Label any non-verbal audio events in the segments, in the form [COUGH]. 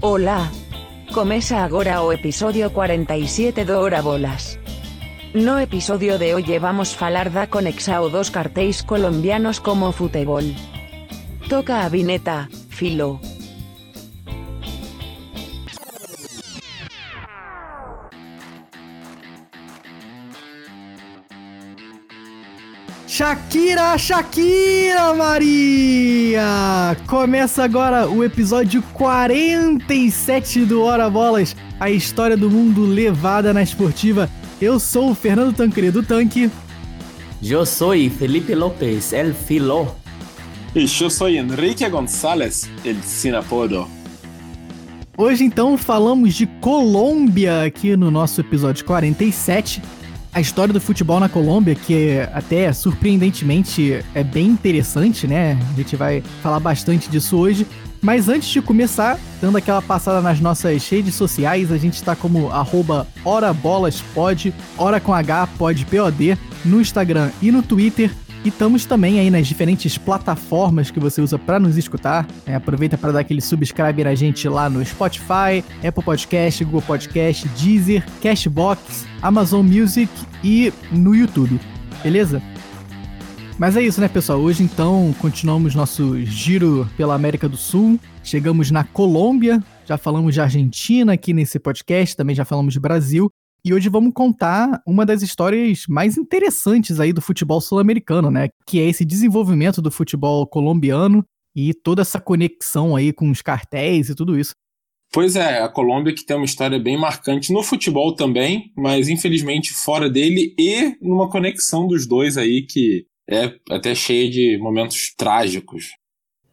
Olá. Começa agora o episodio 47 do Hora Bolas. No episodio de hoy vamos falar da conexao dos cartéis colombianos como futebol. Toca a vineta, filo. Shakira, Shakira Maria! Começa agora o episódio 47 do Hora Bolas, a história do mundo levada na esportiva. Eu sou o Fernando Tancredo Tanque. Eu sou Felipe Lopes, el filo. E eu sou Enrique González, el sinapodo. Hoje então falamos de Colômbia aqui no nosso episódio 47 a história do futebol na Colômbia, que até surpreendentemente é bem interessante, né? A gente vai falar bastante disso hoje. Mas antes de começar, dando aquela passada nas nossas redes sociais, a gente está como arroba horabolaspod, hora com H, pod, POD, no Instagram e no Twitter. E estamos também aí nas diferentes plataformas que você usa para nos escutar. É, aproveita para dar aquele subscribe na gente lá no Spotify, Apple Podcast, Google Podcast, Deezer, Cashbox, Amazon Music e no YouTube. Beleza? Mas é isso, né, pessoal? Hoje então continuamos nosso giro pela América do Sul. Chegamos na Colômbia, já falamos de Argentina aqui nesse podcast, também já falamos de Brasil. E hoje vamos contar uma das histórias mais interessantes aí do futebol sul-americano, né? Que é esse desenvolvimento do futebol colombiano e toda essa conexão aí com os cartéis e tudo isso. Pois é, a Colômbia que tem uma história bem marcante no futebol também, mas infelizmente fora dele e numa conexão dos dois aí que é até cheia de momentos trágicos.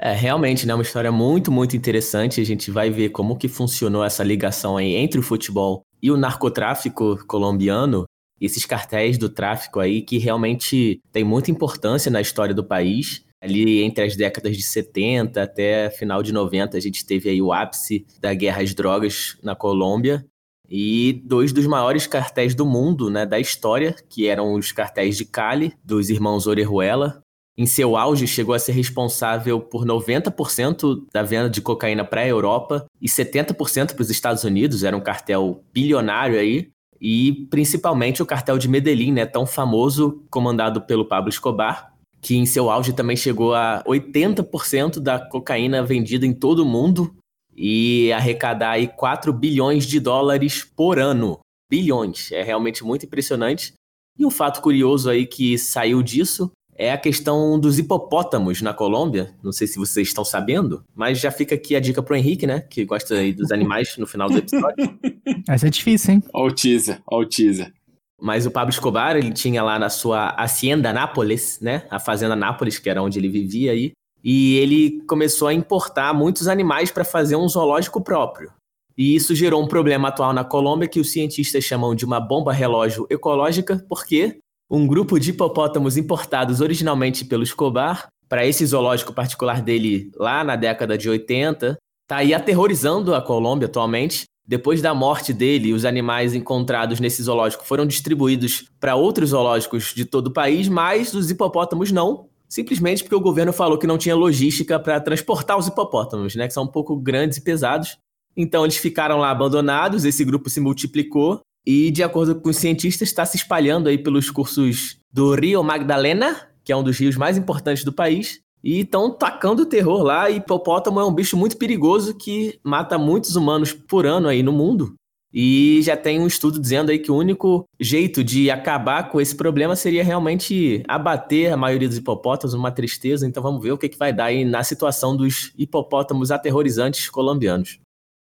É, realmente, né, uma história muito, muito interessante. A gente vai ver como que funcionou essa ligação aí entre o futebol e o narcotráfico colombiano, esses cartéis do tráfico aí que realmente tem muita importância na história do país. Ali entre as décadas de 70 até final de 90, a gente teve aí o ápice da guerra às drogas na Colômbia. E dois dos maiores cartéis do mundo, né, da história, que eram os cartéis de Cali, dos irmãos Orejuela, em seu auge, chegou a ser responsável por 90% da venda de cocaína para a Europa e 70% para os Estados Unidos. Era um cartel bilionário aí. E principalmente o cartel de Medellín, né, tão famoso, comandado pelo Pablo Escobar, que em seu auge também chegou a 80% da cocaína vendida em todo o mundo e arrecadar aí 4 bilhões de dólares por ano. Bilhões, é realmente muito impressionante. E um fato curioso aí que saiu disso é a questão dos hipopótamos na Colômbia. Não sei se vocês estão sabendo, mas já fica aqui a dica pro Henrique, né? Que gosta aí dos animais no final do episódio. [LAUGHS] Essa é difícil, hein? Olha o teaser, olha o teaser. Mas o Pablo Escobar, ele tinha lá na sua Hacienda Nápoles, né? A Fazenda Nápoles, que era onde ele vivia aí. E ele começou a importar muitos animais para fazer um zoológico próprio. E isso gerou um problema atual na Colômbia que os cientistas chamam de uma bomba relógio ecológica, porque um grupo de hipopótamos importados originalmente pelo Escobar, para esse zoológico particular dele lá na década de 80, está aí aterrorizando a Colômbia atualmente. Depois da morte dele, os animais encontrados nesse zoológico foram distribuídos para outros zoológicos de todo o país, mas os hipopótamos não, simplesmente porque o governo falou que não tinha logística para transportar os hipopótamos, né, que são um pouco grandes e pesados. Então eles ficaram lá abandonados, esse grupo se multiplicou e, de acordo com os cientistas, está se espalhando aí pelos cursos do Rio Magdalena, que é um dos rios mais importantes do país, e estão tacando terror lá. E hipopótamo é um bicho muito perigoso que mata muitos humanos por ano aí no mundo. E já tem um estudo dizendo aí que o único jeito de acabar com esse problema seria realmente abater a maioria dos hipopótamos, uma tristeza. Então vamos ver o que, que vai dar aí na situação dos hipopótamos aterrorizantes colombianos.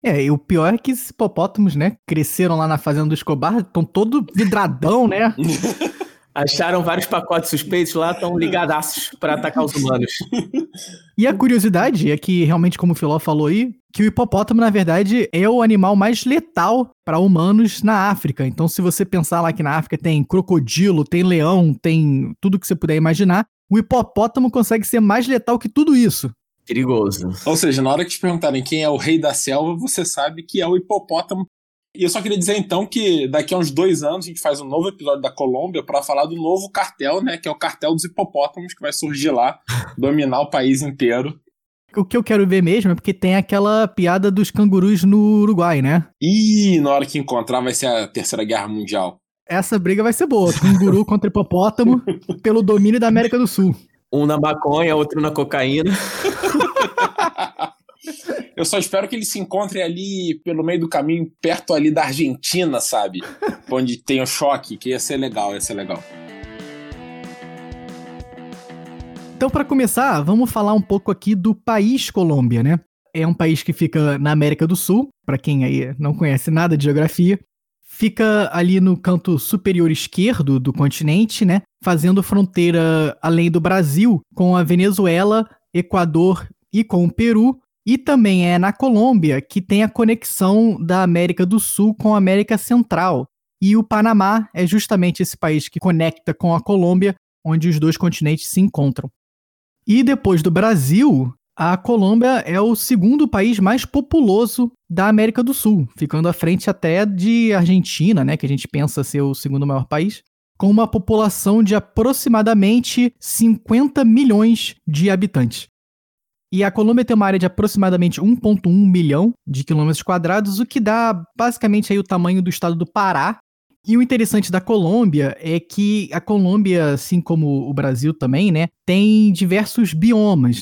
É, e o pior é que esses hipopótamos, né, cresceram lá na fazenda do Escobar, estão todo vidradão, né? [LAUGHS] Acharam vários pacotes suspeitos lá, estão ligadaços para atacar os humanos. E a curiosidade é que, realmente, como o Filó falou aí, que o hipopótamo, na verdade, é o animal mais letal para humanos na África. Então, se você pensar lá que na África tem crocodilo, tem leão, tem tudo que você puder imaginar, o hipopótamo consegue ser mais letal que tudo isso. Perigoso. Ou seja, na hora que te perguntarem quem é o rei da selva, você sabe que é o hipopótamo. E eu só queria dizer então que daqui a uns dois anos a gente faz um novo episódio da Colômbia para falar do novo cartel, né? Que é o cartel dos hipopótamos que vai surgir lá, [LAUGHS] dominar o país inteiro. o que eu quero ver mesmo é porque tem aquela piada dos cangurus no Uruguai, né? Ih, na hora que encontrar vai ser a Terceira Guerra Mundial. Essa briga vai ser boa. Canguru [LAUGHS] contra hipopótamo pelo domínio da América do Sul. Um na maconha, outro na cocaína. [LAUGHS] Eu só espero que eles se encontrem ali pelo meio do caminho, perto ali da Argentina, sabe? Onde tem o choque, que ia ser legal, ia ser legal. Então, para começar, vamos falar um pouco aqui do país Colômbia, né? É um país que fica na América do Sul, para quem aí não conhece nada de geografia. Fica ali no canto superior esquerdo do continente, né? Fazendo fronteira além do Brasil com a Venezuela, Equador e com o Peru. E também é na Colômbia que tem a conexão da América do Sul com a América Central. E o Panamá é justamente esse país que conecta com a Colômbia, onde os dois continentes se encontram. E depois do Brasil, a Colômbia é o segundo país mais populoso da América do Sul, ficando à frente até de Argentina, né, que a gente pensa ser o segundo maior país, com uma população de aproximadamente 50 milhões de habitantes. E a Colômbia tem uma área de aproximadamente 1,1 milhão de quilômetros quadrados, o que dá basicamente aí o tamanho do estado do Pará, e o interessante da Colômbia é que a Colômbia, assim como o Brasil também, né, tem diversos biomas.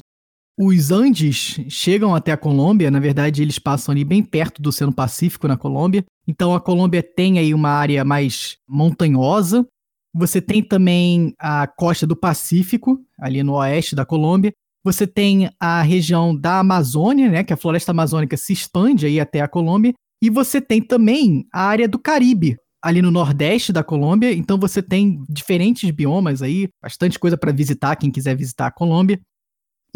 Os Andes chegam até a Colômbia, na verdade eles passam ali bem perto do Oceano Pacífico na Colômbia. Então a Colômbia tem aí uma área mais montanhosa. Você tem também a costa do Pacífico, ali no oeste da Colômbia. Você tem a região da Amazônia, né, que a floresta amazônica se expande aí até a Colômbia. E você tem também a área do Caribe, ali no nordeste da Colômbia, então você tem diferentes biomas aí, bastante coisa para visitar quem quiser visitar a Colômbia.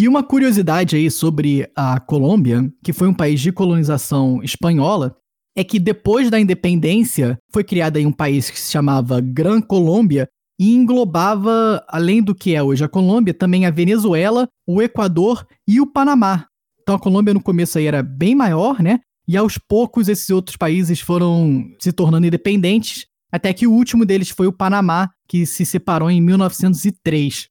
E uma curiosidade aí sobre a Colômbia, que foi um país de colonização espanhola, é que depois da independência foi criado um país que se chamava Gran Colômbia e englobava, além do que é hoje a Colômbia, também a Venezuela, o Equador e o Panamá. Então a Colômbia no começo aí era bem maior, né? E aos poucos esses outros países foram se tornando independentes, até que o último deles foi o Panamá, que se separou em 1903.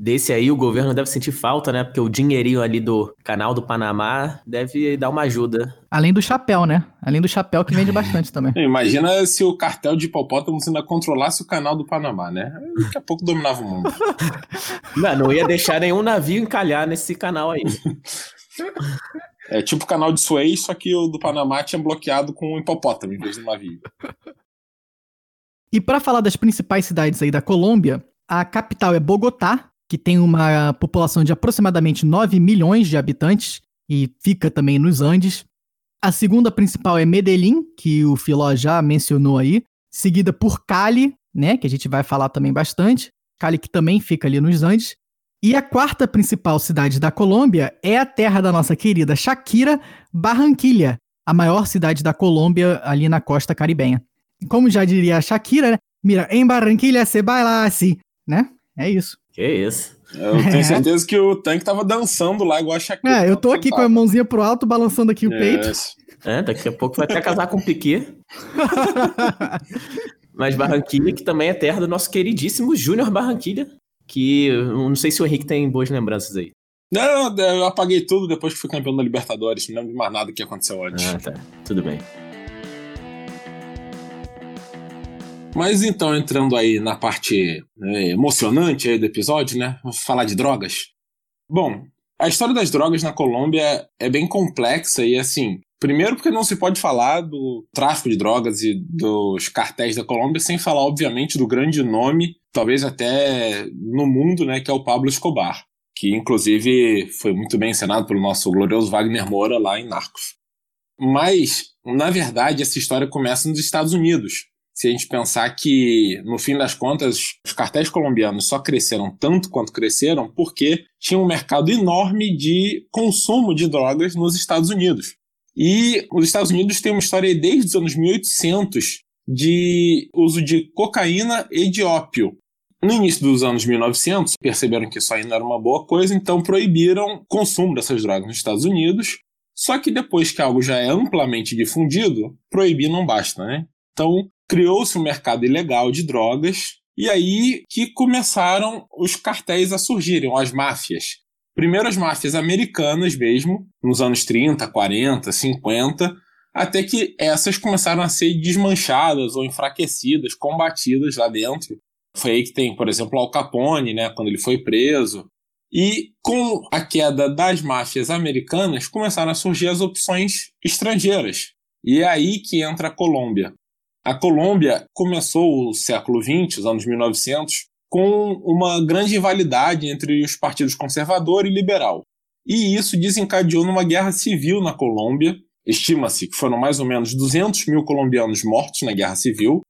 Desse aí o governo deve sentir falta, né? Porque o dinheirinho ali do canal do Panamá deve dar uma ajuda. Além do chapéu, né? Além do chapéu que vende [LAUGHS] bastante também. Imagina se o cartel de hipopótamos ainda controlasse o canal do Panamá, né? Daqui a pouco dominava o mundo. [LAUGHS] Não, não ia deixar nenhum navio encalhar nesse canal aí. [LAUGHS] É tipo o canal de Suez, só que o do Panamá tinha bloqueado com um hipopótamo em vez de um navio. E para falar das principais cidades aí da Colômbia, a capital é Bogotá, que tem uma população de aproximadamente 9 milhões de habitantes e fica também nos Andes. A segunda principal é Medellín, que o Filó já mencionou aí, seguida por Cali, né, que a gente vai falar também bastante. Cali que também fica ali nos Andes. E a quarta principal cidade da Colômbia é a terra da nossa querida Shakira, Barranquilha, a maior cidade da Colômbia ali na costa caribenha. Como já diria a Shakira, né? Mira, em Barranquilha se baila assim, né? É isso. Que isso. Eu tenho certeza que o tanque tava dançando lá igual a Shakira. É, eu tô aqui com a mãozinha pro alto, balançando aqui o Yes. peito. É, daqui a pouco vai até casar com o Piquet. [LAUGHS] Mas Barranquilha, que também é terra do nosso queridíssimo Júnior Barranquilha, que eu não sei se o Henrique tem boas lembranças aí. Não, eu apaguei tudo depois que fui campeão da Libertadores. Não lembro de mais nada que aconteceu antes. Ah, tá. Tudo bem. Mas então, entrando aí na parte né, emocionante aí do episódio, né? Vamos falar de drogas. Bom, a história das drogas na Colômbia é bem complexa e assim. Primeiro, porque não se pode falar do tráfico de drogas e dos cartéis da Colômbia sem falar, obviamente, do grande nome, talvez até no mundo, né, que é o Pablo Escobar, que inclusive foi muito bem encenado pelo nosso glorioso Wagner Moura lá em Narcos. Mas, na verdade, essa história começa nos Estados Unidos. Se a gente pensar que, no fim das contas, os cartéis colombianos só cresceram tanto quanto cresceram porque tinha um mercado enorme de consumo de drogas nos Estados Unidos. E os Estados Unidos têm uma história desde os anos 1800 de uso de cocaína e de ópio. No início dos anos 1900, perceberam que isso ainda era uma boa coisa, então proibiram o consumo dessas drogas nos Estados Unidos. Só que depois que algo já é amplamente difundido, proibir não basta, né? Então, criou-se um mercado ilegal de drogas, e aí que começaram os cartéis a surgirem, as máfias. Primeiro as máfias americanas mesmo, nos anos 30, 40, 50, até que essas começaram a ser desmanchadas ou enfraquecidas, combatidas lá dentro. Foi aí que tem, por exemplo, Al Capone, né, quando ele foi preso. E com a queda das máfias americanas, começaram a surgir as opções estrangeiras. E é aí que entra a Colômbia. A Colômbia começou o século XX, os anos 1900, com uma grande rivalidade entre os partidos conservador e liberal. E isso desencadeou numa guerra civil na Colômbia. Estima-se que foram mais ou menos 200 mil colombianos mortos na guerra civil.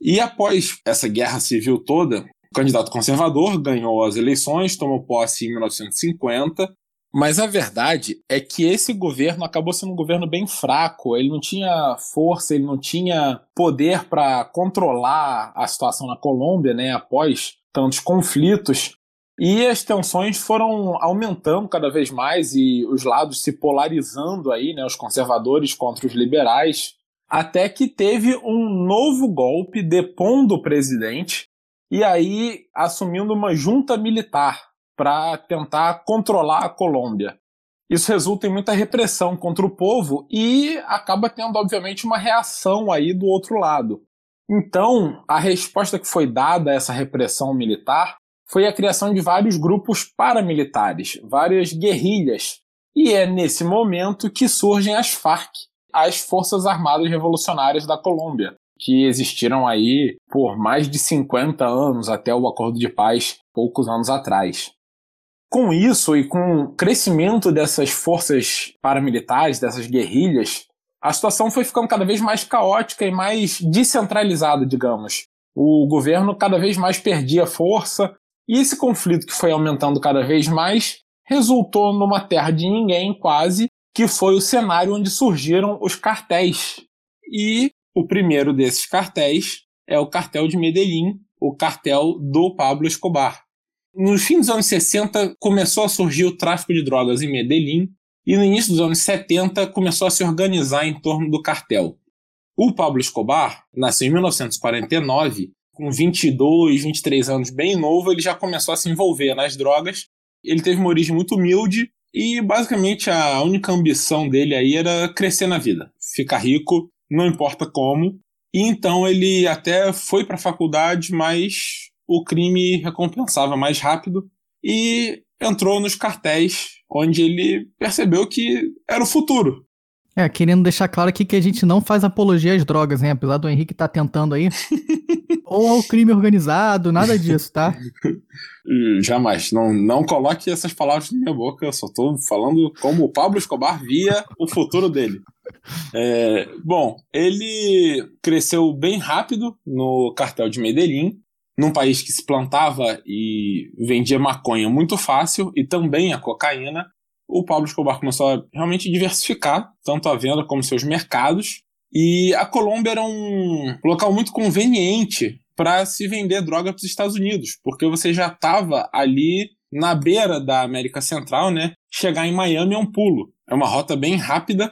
E após essa guerra civil toda, o candidato conservador ganhou as eleições, tomou posse em 1950. Mas a verdade é que esse governo acabou sendo um governo bem fraco. Ele não tinha força, ele não tinha poder para controlar a situação na Colômbia, né? Após tantos conflitos. E as tensões foram aumentando cada vez mais e os lados se polarizando aí, né, os conservadores contra os liberais, até que teve um novo golpe depondo o presidente e aí assumindo uma junta militar para tentar controlar a Colômbia. Isso resulta em muita repressão contra o povo e acaba tendo, obviamente, uma reação aí do outro lado. Então, a resposta que foi dada a essa repressão militar foi a criação de vários grupos paramilitares, várias guerrilhas. E é nesse momento que surgem as FARC, as Forças Armadas Revolucionárias da Colômbia, que existiram aí por mais de 50 anos até o Acordo de Paz, poucos anos atrás. Com isso e com o crescimento dessas forças paramilitares, dessas guerrilhas, a situação foi ficando cada vez mais caótica e mais descentralizada, digamos. O governo cada vez mais perdia força, e esse conflito que foi aumentando cada vez mais resultou numa terra de ninguém, quase, que foi o cenário onde surgiram os cartéis. E o primeiro desses cartéis é o cartel de Medellín, o cartel do Pablo Escobar. No fim dos anos 60 começou a surgir o tráfico de drogas em Medellín, e no início dos anos 70 começou a se organizar em torno do cartel. O Pablo Escobar nasceu em 1949, com 22, 23 anos, bem novo, ele já começou a se envolver nas drogas. Ele teve uma origem muito humilde e basicamente a única ambição dele aí era crescer na vida, ficar rico, não importa como. E então ele até foi para a faculdade, mas o crime recompensava mais rápido e entrou nos cartéis onde ele percebeu que era o futuro. É, querendo deixar claro aqui que a gente não faz apologia às drogas, hein? Apesar do Henrique estar tá tentando aí. [LAUGHS] Ou ao crime organizado, nada disso, tá? Jamais. Não, não coloque essas palavras na minha boca. Eu só tô falando como o Pablo Escobar via o futuro dele. É, bom, ele cresceu bem rápido no cartel de Medellín num país que se plantava e vendia maconha muito fácil e também a cocaína, o Pablo Escobar começou a realmente diversificar tanto a venda como seus mercados. E a Colômbia era um local muito conveniente para se vender droga para os Estados Unidos, porque você já estava ali na beira da América Central, né? Chegar em Miami é um pulo. É uma rota bem rápida.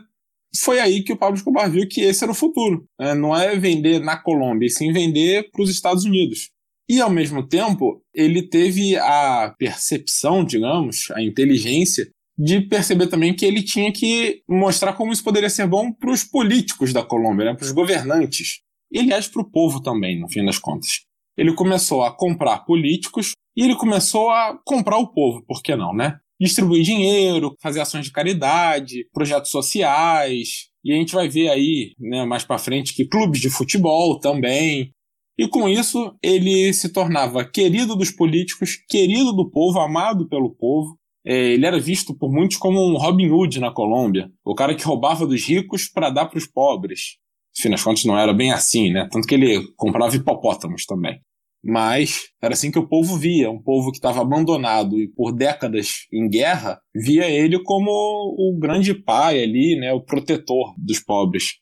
Foi aí que o Pablo Escobar viu que esse era o futuro. Né? Não é vender na Colômbia, e sim vender para os Estados Unidos. E, ao mesmo tempo, ele teve a percepção, digamos, a inteligência de perceber também que ele tinha que mostrar como isso poderia ser bom para os políticos da Colômbia, né, para os governantes. E, aliás, para o povo também, no fim das contas. Ele começou a comprar políticos e ele começou a comprar o povo, por que não, né? Distribuir dinheiro, fazer ações de caridade, projetos sociais. E a gente vai ver aí, né, mais para frente, que clubes de futebol também. E com isso, ele se tornava querido dos políticos, querido do povo, amado pelo povo. É, ele era visto por muitos como um Robin Hood na Colômbia, o cara que roubava dos ricos para dar para os pobres. Afinal das contas, não era bem assim, né? Tanto que ele comprava hipopótamos também. Mas era assim que o povo via, um povo que estava abandonado e por décadas em guerra, via ele como o grande pai ali, né, o protetor dos pobres.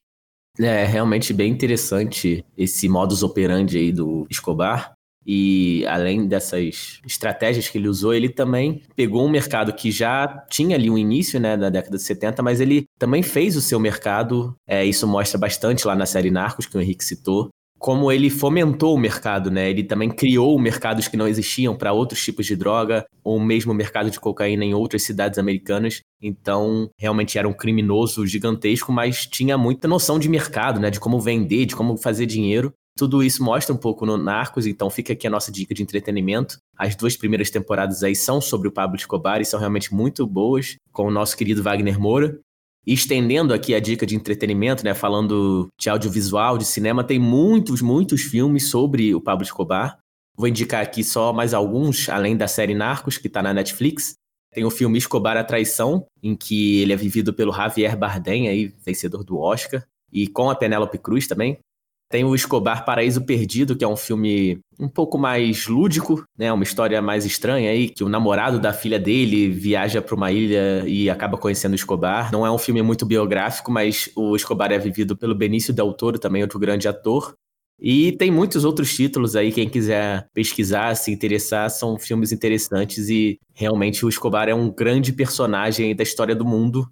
É realmente bem interessante esse modus operandi aí do Escobar. E além dessas estratégias que ele usou, ele também pegou um mercado que já tinha ali um início, né, da década de 70, mas ele também fez o seu mercado. É, isso mostra bastante lá na série Narcos, que o Henrique citou, como ele fomentou o mercado, né? Ele também criou mercados que não existiam para outros tipos de droga, ou mesmo mercado de cocaína em outras cidades americanas. Então, realmente era um criminoso gigantesco, mas tinha muita noção de mercado, né? De como vender, de como fazer dinheiro. Tudo isso mostra um pouco no Narcos, então fica aqui a nossa dica de entretenimento. As duas primeiras temporadas aí são sobre o Pablo Escobar e são realmente muito boas, com o nosso querido Wagner Moura. Estendendo aqui a dica de entretenimento, né, falando de audiovisual, de cinema, tem muitos, muitos filmes sobre o Pablo Escobar. Vou indicar aqui só mais alguns, além da série Narcos, que está na Netflix. Tem o filme Escobar a Traição, em que ele é vivido pelo Javier Bardem, aí, vencedor do Oscar, e com a Penélope Cruz também. Tem o Escobar Paraíso Perdido, que é um filme um pouco mais lúdico, né? Uma história mais estranha aí, que o namorado da filha dele viaja para uma ilha e acaba conhecendo Escobar. Não é um filme muito biográfico, mas o Escobar é vivido pelo Benício Del Toro, também outro grande ator. E tem muitos outros títulos aí, quem quiser pesquisar, se interessar, são filmes interessantes e realmente o Escobar é um grande personagem da história do mundo.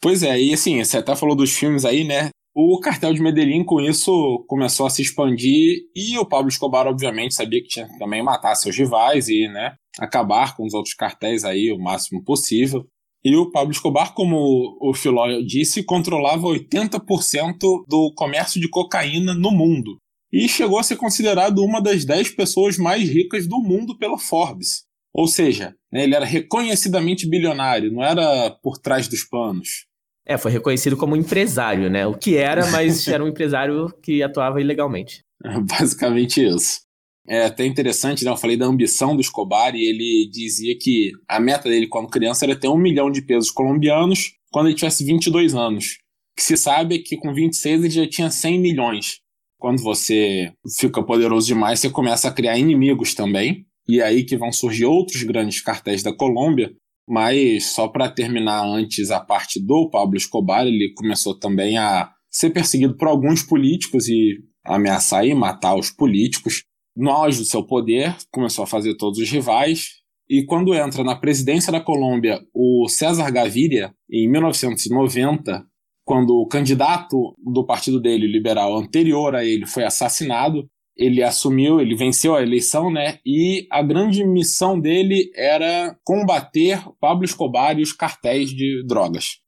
Pois é, e assim, você até falou dos filmes aí, né? O cartel de Medellín, com isso, começou a se expandir e o Pablo Escobar, obviamente, sabia que tinha que também matar seus rivais e né, acabar com os outros cartéis aí o máximo possível. E o Pablo Escobar, como o Filó disse, controlava 80% do comércio de cocaína no mundo. E chegou a ser considerado uma das 10 pessoas mais ricas do mundo pela Forbes. Ou seja, né, ele era reconhecidamente bilionário, não era por trás dos panos. É, foi reconhecido como empresário, né? O que era, mas [LAUGHS] era um empresário que atuava ilegalmente. Basicamente isso. É até interessante, né? Eu falei da ambição do Escobar e ele dizia que a meta dele quando criança era ter um milhão de pesos colombianos quando ele tivesse 22 anos. O que se sabe é que com 26 ele já tinha 100 milhões. Quando você fica poderoso demais, você começa a criar inimigos também. E é aí que vão surgir outros grandes cartéis da Colômbia, mas só para terminar antes a parte do Pablo Escobar, ele começou também a ser perseguido por alguns políticos e ameaçar e matar os políticos. No auge do seu poder, começou a fazer todos os rivais. E quando entra na presidência da Colômbia o César Gaviria, em 1990, quando o candidato do partido dele, liberal, anterior a ele, foi assassinado, ele assumiu, ele venceu a eleição, né? E a grande missão dele era combater Pablo Escobar e os cartéis de drogas.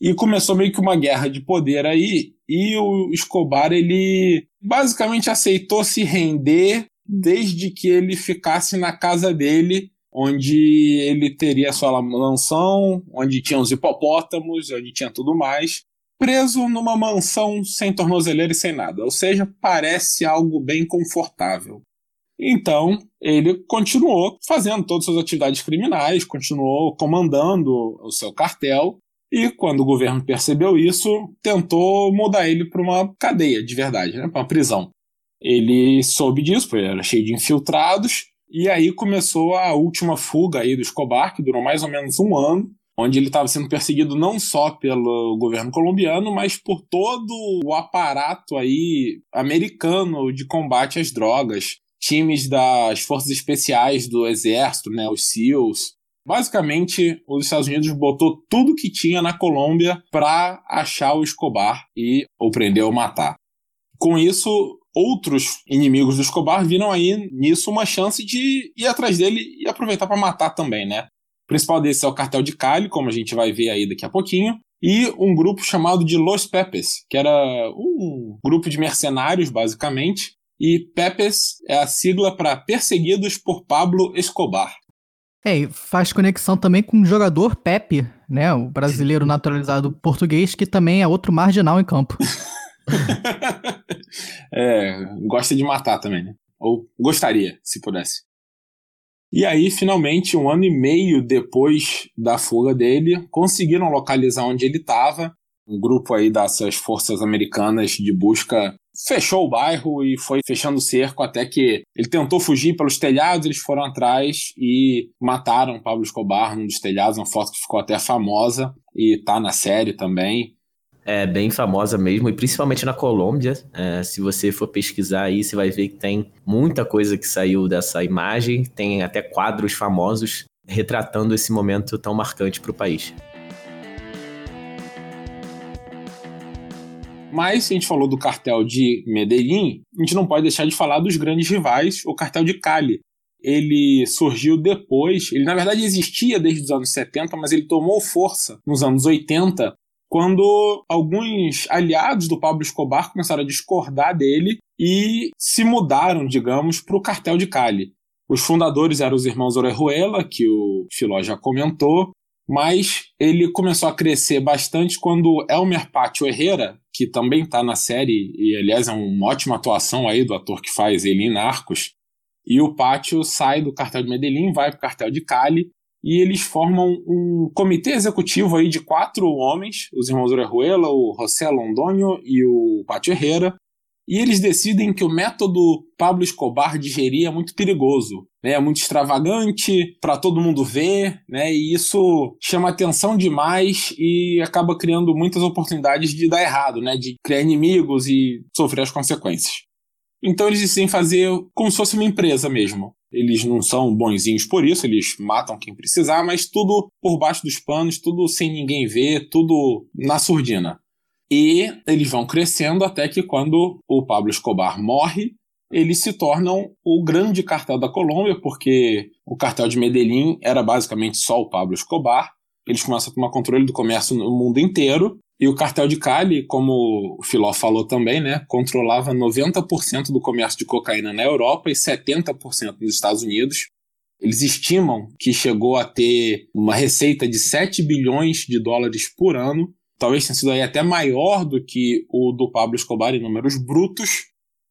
E começou meio que uma guerra de poder aí, e o Escobar ele basicamente aceitou se render desde que ele ficasse na casa dele, onde ele teria sua mansão, onde tinha os hipopótamos, onde tinha tudo mais preso numa mansão sem tornozeleira e sem nada, ou seja, parece algo bem confortável. Então, ele continuou fazendo todas as suas atividades criminais, continuou comandando o seu cartel, e quando o governo percebeu isso, tentou mudar ele para uma cadeia de verdade, né, para uma prisão. Ele soube disso, porque era cheio de infiltrados, e aí começou a última fuga aí do Escobar, que durou mais ou menos um ano, onde ele estava sendo perseguido não só pelo governo colombiano, mas por todo o aparato aí americano de combate às drogas, times das forças especiais do exército, né, os SEALs. Basicamente, os Estados Unidos botou tudo que tinha na Colômbia para achar o Escobar e ou prender ou matar. Com isso, outros inimigos do Escobar viram aí nisso uma chance de ir atrás dele e aproveitar para matar também, né? O principal desses é o Cartel de Cali, como a gente vai ver aí daqui a pouquinho, e um grupo chamado de Los Pepes, que era um grupo de mercenários, basicamente, e Pepes é a sigla para Perseguidos por Pablo Escobar. É, e faz conexão também com o jogador Pepe, né? O brasileiro [LAUGHS] naturalizado português, que também é outro marginal em campo. [LAUGHS] [LAUGHS] é, gosta de matar também, né? Ou gostaria, se pudesse. E aí, finalmente, um ano e meio depois da fuga dele, conseguiram localizar onde ele estava. Um grupo aí dessas forças americanas de busca fechou o bairro e foi fechando o cerco até que ele tentou fugir pelos telhados, eles foram atrás e mataram Pablo Escobar num dos telhados, uma foto que ficou até famosa e tá na série também é bem famosa mesmo, e principalmente na Colômbia. É, se você for pesquisar aí, você vai ver que tem muita coisa que saiu dessa imagem, tem até quadros famosos retratando esse momento tão marcante para o país. Mas, se a gente falou do cartel de Medellín, a gente não pode deixar de falar dos grandes rivais, o cartel de Cali. Ele surgiu depois, ele na verdade existia desde os anos 70, mas ele tomou força nos anos 80, quando alguns aliados do Pablo Escobar começaram a discordar dele e se mudaram, digamos, para o cartel de Cali. Os fundadores eram os irmãos Orejuela, que o Filó já comentou, mas ele começou a crescer bastante quando Elmer Pátio Herrera, que também está na série, e aliás é uma ótima atuação aí do ator que faz ele em Narcos, e o Pátio sai do cartel de Medellín, vai para o cartel de Cali, e eles formam um comitê executivo aí de quatro homens, os irmãos Orejuela, o José Londonho e o Pátio Herrera, e eles decidem que o método Pablo Escobar de gerir é muito perigoso, né? é muito extravagante para todo mundo ver, né? e isso chama atenção demais e acaba criando muitas oportunidades de dar errado, né? de criar inimigos e sofrer as consequências. Então eles decidem fazer como se fosse uma empresa mesmo. Eles não são bonzinhos por isso, eles matam quem precisar, mas tudo por baixo dos panos, tudo sem ninguém ver, tudo na surdina. E eles vão crescendo até que quando o Pablo Escobar morre, eles se tornam o grande cartel da Colômbia, porque o cartel de Medellín era basicamente só o Pablo Escobar. Eles começam a tomar controle do comércio no mundo inteiro. E o cartel de Cali, como o Filó falou também, né, controlava 90% do comércio de cocaína na Europa e 70% nos Estados Unidos. Eles estimam que chegou a ter uma receita de 7 bilhões de dólares por ano talvez tenha sido aí até maior do que o do Pablo Escobar em números brutos,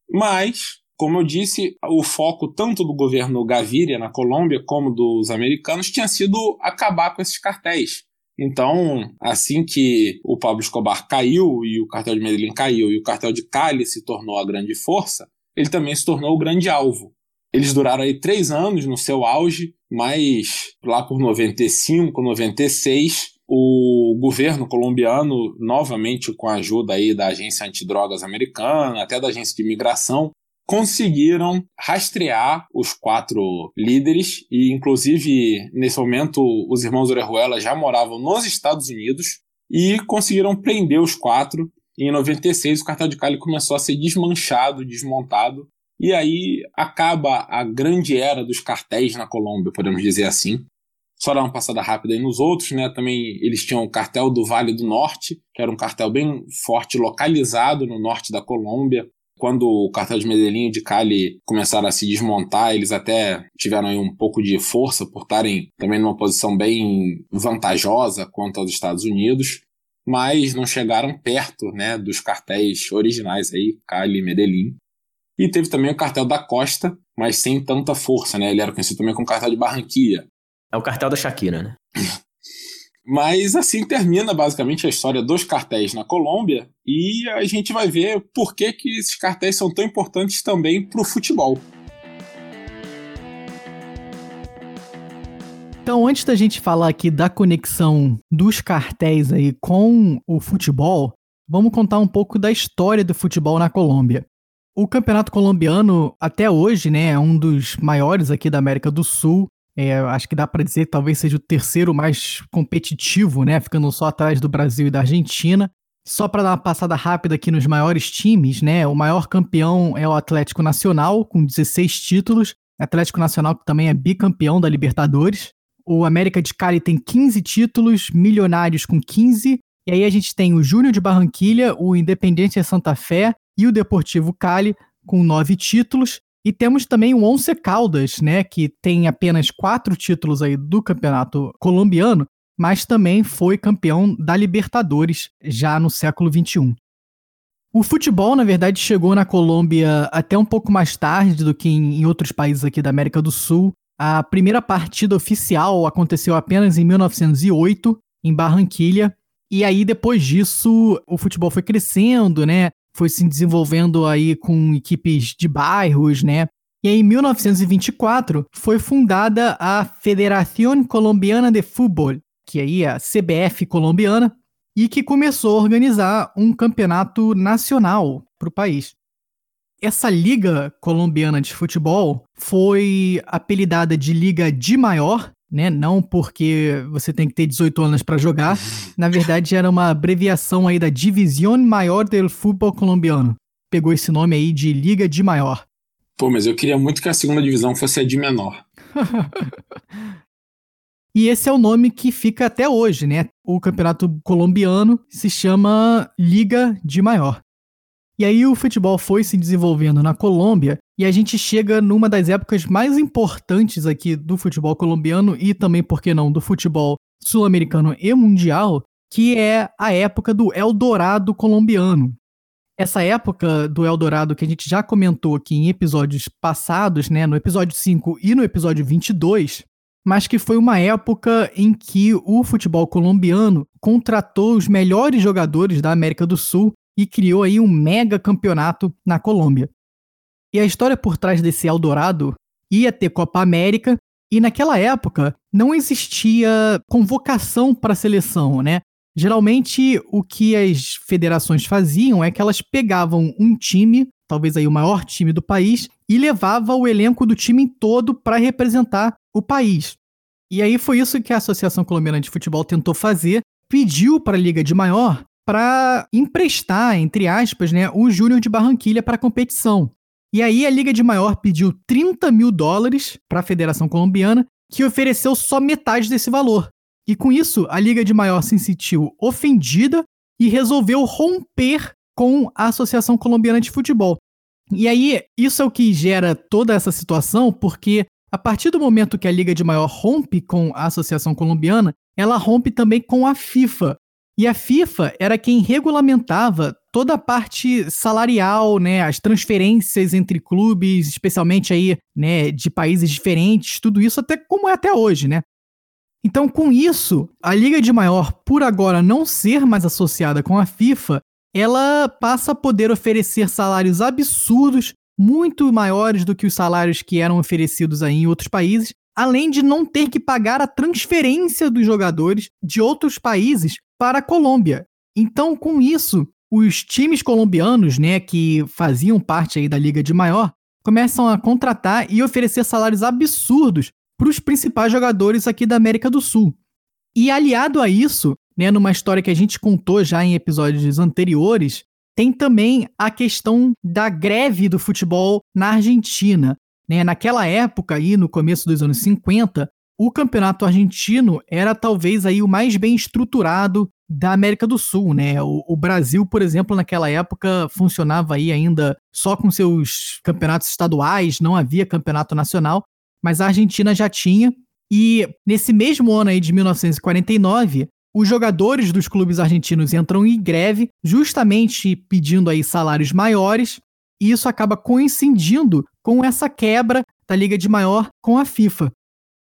mas, como eu disse, o foco tanto do governo Gaviria na Colômbia como dos americanos tinha sido acabar com esses cartéis. Então, assim que o Pablo Escobar caiu e o cartel de Medellín caiu e o cartel de Cali se tornou a grande força, ele também se tornou o grande alvo. Eles duraram aí três anos no seu auge, mas lá por 95, 96, o governo colombiano, novamente com a ajuda aí da agência antidrogas americana, até da agência de imigração, conseguiram rastrear os quatro líderes e, inclusive, nesse momento, os irmãos Orejuela já moravam nos Estados Unidos e conseguiram prender os quatro. E em 96, o cartel de Cali começou a ser desmanchado, desmontado, e aí acaba a grande era dos cartéis na Colômbia, podemos dizer assim. Só dar uma passada rápida aí nos outros, né? Também eles tinham o cartel do Vale do Norte, que era um cartel bem forte, localizado no norte da Colômbia. Quando o cartel de Medellín e de Cali começaram a se desmontar, eles até tiveram aí um pouco de força por estarem também numa posição bem vantajosa quanto aos Estados Unidos, mas não chegaram perto, né, dos cartéis originais aí, Cali e Medellín. E teve também o cartel da Costa, mas sem tanta força, né? Ele era conhecido também como cartel de Barranquilla, é o cartel da Shakira, né? [LAUGHS] Mas assim termina basicamente a história dos cartéis na Colômbia e a gente vai ver por que, que esses cartéis são tão importantes também para o futebol. Então, antes da gente falar aqui da conexão dos cartéis aí com o futebol, vamos contar um pouco da história do futebol na Colômbia. O campeonato colombiano, até hoje, né, é um dos maiores aqui da América do Sul. É, acho que dá para dizer que talvez seja o terceiro mais competitivo, né? Ficando só atrás do Brasil e da Argentina. Só para dar uma passada rápida aqui nos maiores times, né? O maior campeão é o Atlético Nacional, com 16 títulos. Atlético Nacional que também é bicampeão da Libertadores. O América de Cali tem 15 títulos, Milionários com 15. E aí a gente tem o Júnior de Barranquilha, o Independente Santa Fé e o Deportivo Cali com 9 títulos. E temos também o Once Caldas, né, que tem apenas quatro títulos aí do campeonato colombiano, mas também foi campeão da Libertadores já no século XXI. O futebol, na verdade, chegou na Colômbia até um pouco mais tarde do que em outros países aqui da América do Sul. A primeira partida oficial aconteceu apenas em 1908, em Barranquilha. E aí, depois disso, o futebol foi crescendo, né? Foi se desenvolvendo aí com equipes de bairros, né? E em 1924 foi fundada a Federación Colombiana de Fútbol, que aí é a CBF colombiana, e que começou a organizar um campeonato nacional para o país. Essa liga colombiana de futebol foi apelidada de Liga de Maior né? Não porque você tem que ter 18 anos para jogar. Na verdade, era uma abreviação aí da División Maior del Fútbol Colombiano. Pegou esse nome aí de Liga de Maior. Pô, mas eu queria muito que a segunda divisão fosse a de menor. [LAUGHS] e esse é o nome que fica até hoje, né? O campeonato colombiano se chama Liga de Maior. E aí o futebol foi se desenvolvendo na Colômbia e a gente chega numa das épocas mais importantes aqui do futebol colombiano e também, por que não, do futebol sul-americano e mundial, que é a época do Eldorado colombiano. Essa época do Eldorado que a gente já comentou aqui em episódios passados, né, no episódio 5 e no episódio 22, mas que foi uma época em que o futebol colombiano contratou os melhores jogadores da América do Sul e criou aí um mega campeonato na Colômbia. E a história por trás desse Eldorado ia ter Copa América e naquela época não existia convocação para a seleção, né? Geralmente o que as federações faziam é que elas pegavam um time, talvez aí o maior time do país, e levava o elenco do time todo para representar o país. E aí foi isso que a Associação Colombiana de Futebol tentou fazer, pediu para a Liga de Maior para emprestar, entre aspas, né, o Júnior de Barranquilha para a competição. E aí a Liga de Maior pediu 30 mil dólares para a Federação Colombiana, que ofereceu só metade desse valor. E com isso, a Liga de Maior se sentiu ofendida e resolveu romper com a Associação Colombiana de Futebol. E aí, isso é o que gera toda essa situação, porque a partir do momento que a Liga de Maior rompe com a Associação Colombiana, ela rompe também com a FIFA, e a FIFA era quem regulamentava toda a parte salarial, né, as transferências entre clubes, especialmente aí, né, de países diferentes, tudo isso até como é até hoje, né? Então, com isso, a Liga de Maior, por agora não ser mais associada com a FIFA, ela passa a poder oferecer salários absurdos, muito maiores do que os salários que eram oferecidos aí em outros países, além de não ter que pagar a transferência dos jogadores de outros países para a Colômbia. Então, com isso, os times colombianos, né, que faziam parte aí da Liga de Maior, começam a contratar e oferecer salários absurdos para os principais jogadores aqui da América do Sul. E aliado a isso, né, numa história que a gente contou já em episódios anteriores, tem também a questão da greve do futebol na Argentina. Né? Naquela época, aí no começo dos anos 50, o campeonato argentino era talvez aí o mais bem estruturado da América do Sul, né? O, o, Brasil, por exemplo, naquela época funcionava aí ainda só com seus campeonatos estaduais, não havia campeonato nacional, mas a Argentina já tinha. E nesse mesmo ano aí de 1949, os jogadores dos clubes argentinos entram em greve, justamente pedindo aí salários maiores, e isso acaba coincidindo com essa quebra da Liga de Maior com a FIFA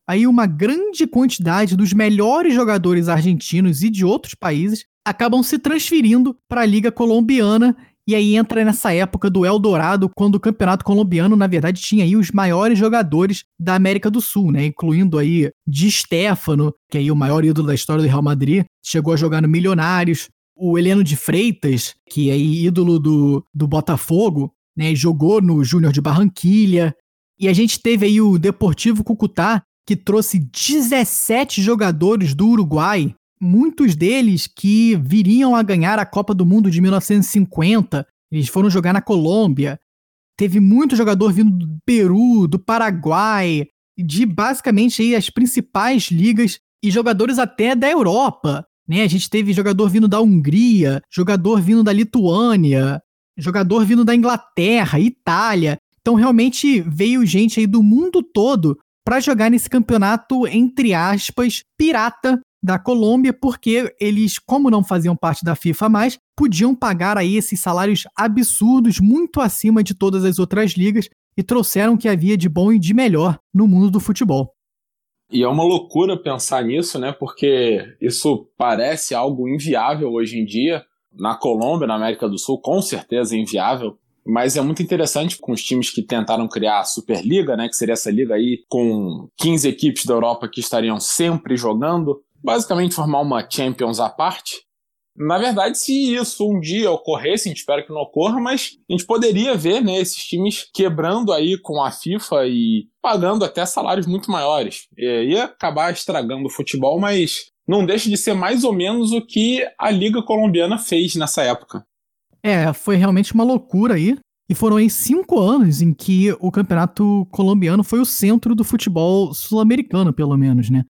aí uma grande quantidade dos melhores jogadores argentinos e de outros países acabam se transferindo para a Liga Colombiana e aí entra nessa época do Eldorado, quando o campeonato colombiano, na verdade, tinha aí os maiores jogadores da América do Sul, né? Incluindo aí Di Stefano, que é aí o maior ídolo da história do Real Madrid, chegou a jogar no Milionários. O Heleno de Freitas, que é aí ídolo do, do Botafogo, né? Jogou no Júnior de Barranquilha. E a gente teve aí o Deportivo Cucutá, que trouxe 17 jogadores do Uruguai, muitos deles que viriam a ganhar a Copa do Mundo de 1950. Eles foram jogar na Colômbia. Teve muito jogador vindo do Peru, do Paraguai, de basicamente aí as principais ligas e jogadores até da Europa. Né? A gente teve jogador vindo da Hungria, jogador vindo da Lituânia, jogador vindo da Inglaterra, Itália. Então realmente veio gente aí do mundo todo para jogar nesse campeonato, entre aspas, pirata da Colômbia, porque eles, como não faziam parte da FIFA mais, podiam pagar aí esses salários absurdos, muito acima de todas as outras ligas, e trouxeram o que havia de bom e de melhor no mundo do futebol. E é uma loucura pensar nisso, né? Porque isso parece algo inviável hoje em dia. Na Colômbia, na América do Sul, com certeza inviável. Mas é muito interessante com os times que tentaram criar a Superliga, né, que seria essa liga aí com 15 equipes da Europa que estariam sempre jogando, basicamente formar uma Champions à parte. Na verdade, se isso um dia ocorresse, a gente espera que não ocorra, mas a gente poderia ver né, esses times quebrando aí com a FIFA e pagando até salários muito maiores. É, ia acabar estragando o futebol, mas não deixa de ser mais ou menos o que a Liga Colombiana fez nessa época. É, foi realmente uma loucura aí. E foram aí cinco anos em que o campeonato colombiano foi o centro do futebol sul-americano, pelo menos, né?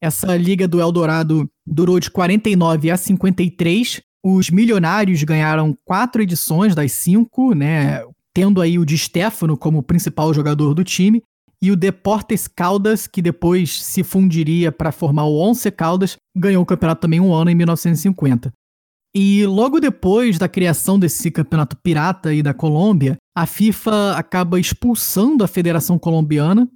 Essa Liga do Eldorado durou de 49 a 53. Os milionários ganharam quatro edições das cinco, né? Tendo aí o Di Stefano como principal jogador do time. E o Deportes Caldas, que depois se fundiria para formar o Once Caldas, ganhou o campeonato também um ano em 1950. E logo depois da criação desse campeonato pirata aí da Colômbia, a FIFA acaba expulsando a Federação Colombiana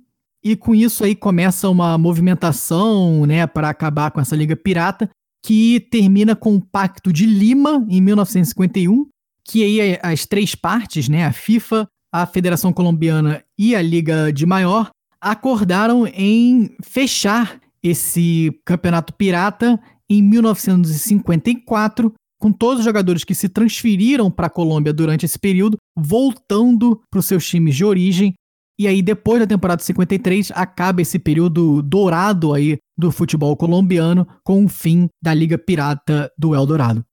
e com isso aí começa uma movimentação, né, para acabar com essa liga pirata, que termina com o Pacto de Lima em 1951, que aí as três partes, né, a FIFA, a Federação Colombiana e a Liga de Maior, acordaram em fechar esse campeonato pirata em 1954 com todos os jogadores que se transferiram para a Colômbia durante esse período, voltando para os seus times de origem. E aí, depois da temporada 53, acaba esse período dourado aí do futebol colombiano com o fim da Liga Pirata do Eldorado.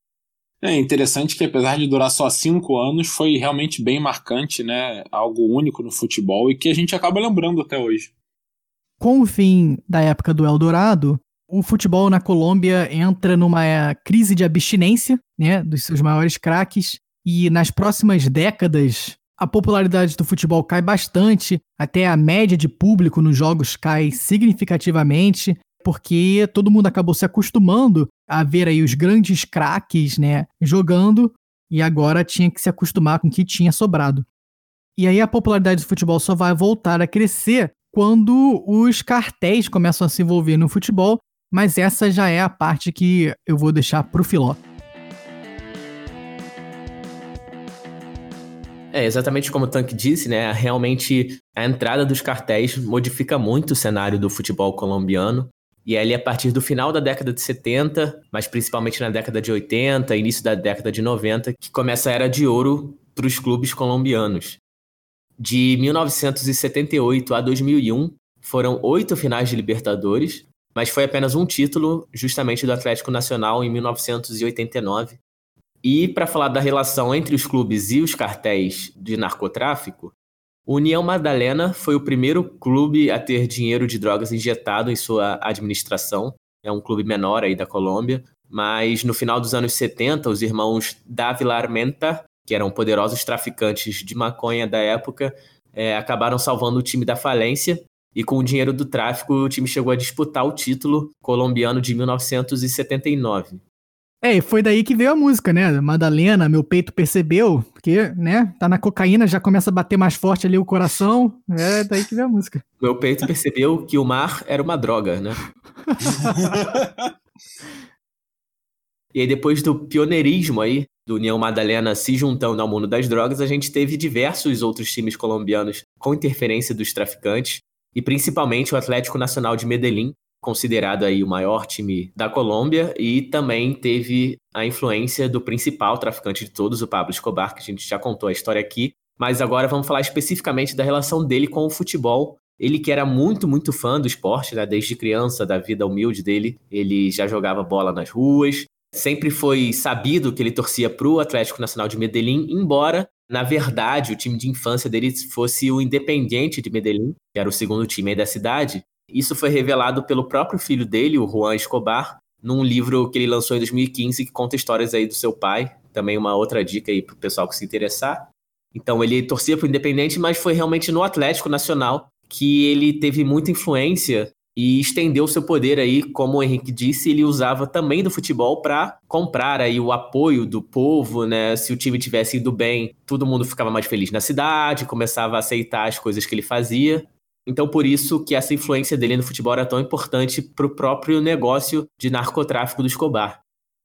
É interessante que, apesar de durar só cinco anos, foi realmente bem marcante, né? Algo único no futebol e que a gente acaba lembrando até hoje. Com o fim da época do Eldorado, o futebol na Colômbia entra numa eh, crise de abstinência, né, dos seus maiores craques, e nas próximas décadas a popularidade do futebol cai bastante, até a média de público nos jogos cai significativamente, porque todo mundo acabou se acostumando a ver aí os grandes craques, né, jogando, e agora tinha que se acostumar com o que tinha sobrado. E aí a popularidade do futebol só vai voltar a crescer quando os cartéis começam a se envolver no futebol mas essa já é a parte que eu vou deixar pro Filó. É, exatamente como o Tank disse, né? Realmente a entrada dos cartéis modifica muito o cenário do futebol colombiano. E ali, a partir do final da década de 70, mas principalmente na década de 80, início da década de 90, que começa a era de ouro para os clubes colombianos. De 1978 a 2001, foram oito finais de Libertadores, mas foi apenas um título, justamente do Atlético Nacional em 1989. E para falar da relação entre os clubes e os cartéis de narcotráfico, o União Madalena foi o primeiro clube a ter dinheiro de drogas injetado em sua administração. É um clube menor aí da Colômbia, mas no final dos anos 70, os irmãos Dávila Armenta, que eram poderosos traficantes de maconha da época, é, acabaram salvando o time da falência e com o dinheiro do tráfico, o time chegou a disputar o título colombiano de 1979. É, e foi daí que veio a música, né? Madalena, meu peito percebeu, porque, né, tá na cocaína, já começa a bater mais forte ali o coração. É daí que veio a música. Meu peito percebeu que o mar era uma droga, né? [LAUGHS] e aí, depois do pioneirismo aí, do União Madalena se juntando ao mundo das drogas, a gente teve diversos outros times colombianos com interferência dos traficantes e principalmente o Atlético Nacional de Medellín, considerado aí o maior time da Colômbia, e também teve a influência do principal traficante de todos, o Pablo Escobar, que a gente já contou a história aqui. Mas agora vamos falar especificamente da relação dele com o futebol. Ele que era muito, muito fã do esporte, né? desde criança, da vida humilde dele, ele já jogava bola nas ruas. Sempre foi sabido que ele torcia para o Atlético Nacional de Medellín, embora na verdade, o time de infância dele fosse o Independiente de Medellín, que era o segundo time da cidade. Isso foi revelado pelo próprio filho dele, o Juan Escobar, num livro que ele lançou em 2015 que conta histórias aí do seu pai. Também uma outra dica aí pro pessoal que se interessar. Então ele torcia pro Independente, mas foi realmente no Atlético Nacional que ele teve muita influência e estendeu seu poder aí, como o Henrique disse, ele usava também do futebol para comprar aí o apoio do povo, né? Se o time tivesse indo bem, todo mundo ficava mais feliz na cidade, começava a aceitar as coisas que ele fazia. Então, por isso que essa influência dele no futebol era tão importante para o próprio negócio de narcotráfico do Escobar.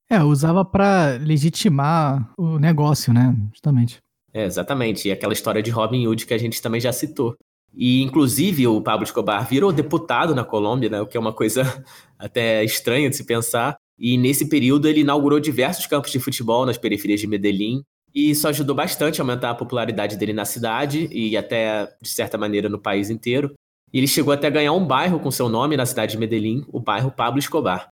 É, usava para legitimar o negócio, né? Justamente. É, exatamente. E aquela história de Robin Hood que a gente também já citou. E, inclusive, o Pablo Escobar virou deputado na Colômbia, né, o que é uma coisa [LAUGHS] até estranha de se pensar. E nesse período ele inaugurou diversos campos de futebol nas periferias de Medellín. E isso ajudou bastante a aumentar a popularidade dele na cidade e até, de certa maneira, no país inteiro. E ele chegou até a ganhar um bairro com seu nome na cidade de Medellín, o bairro Pablo Escobar.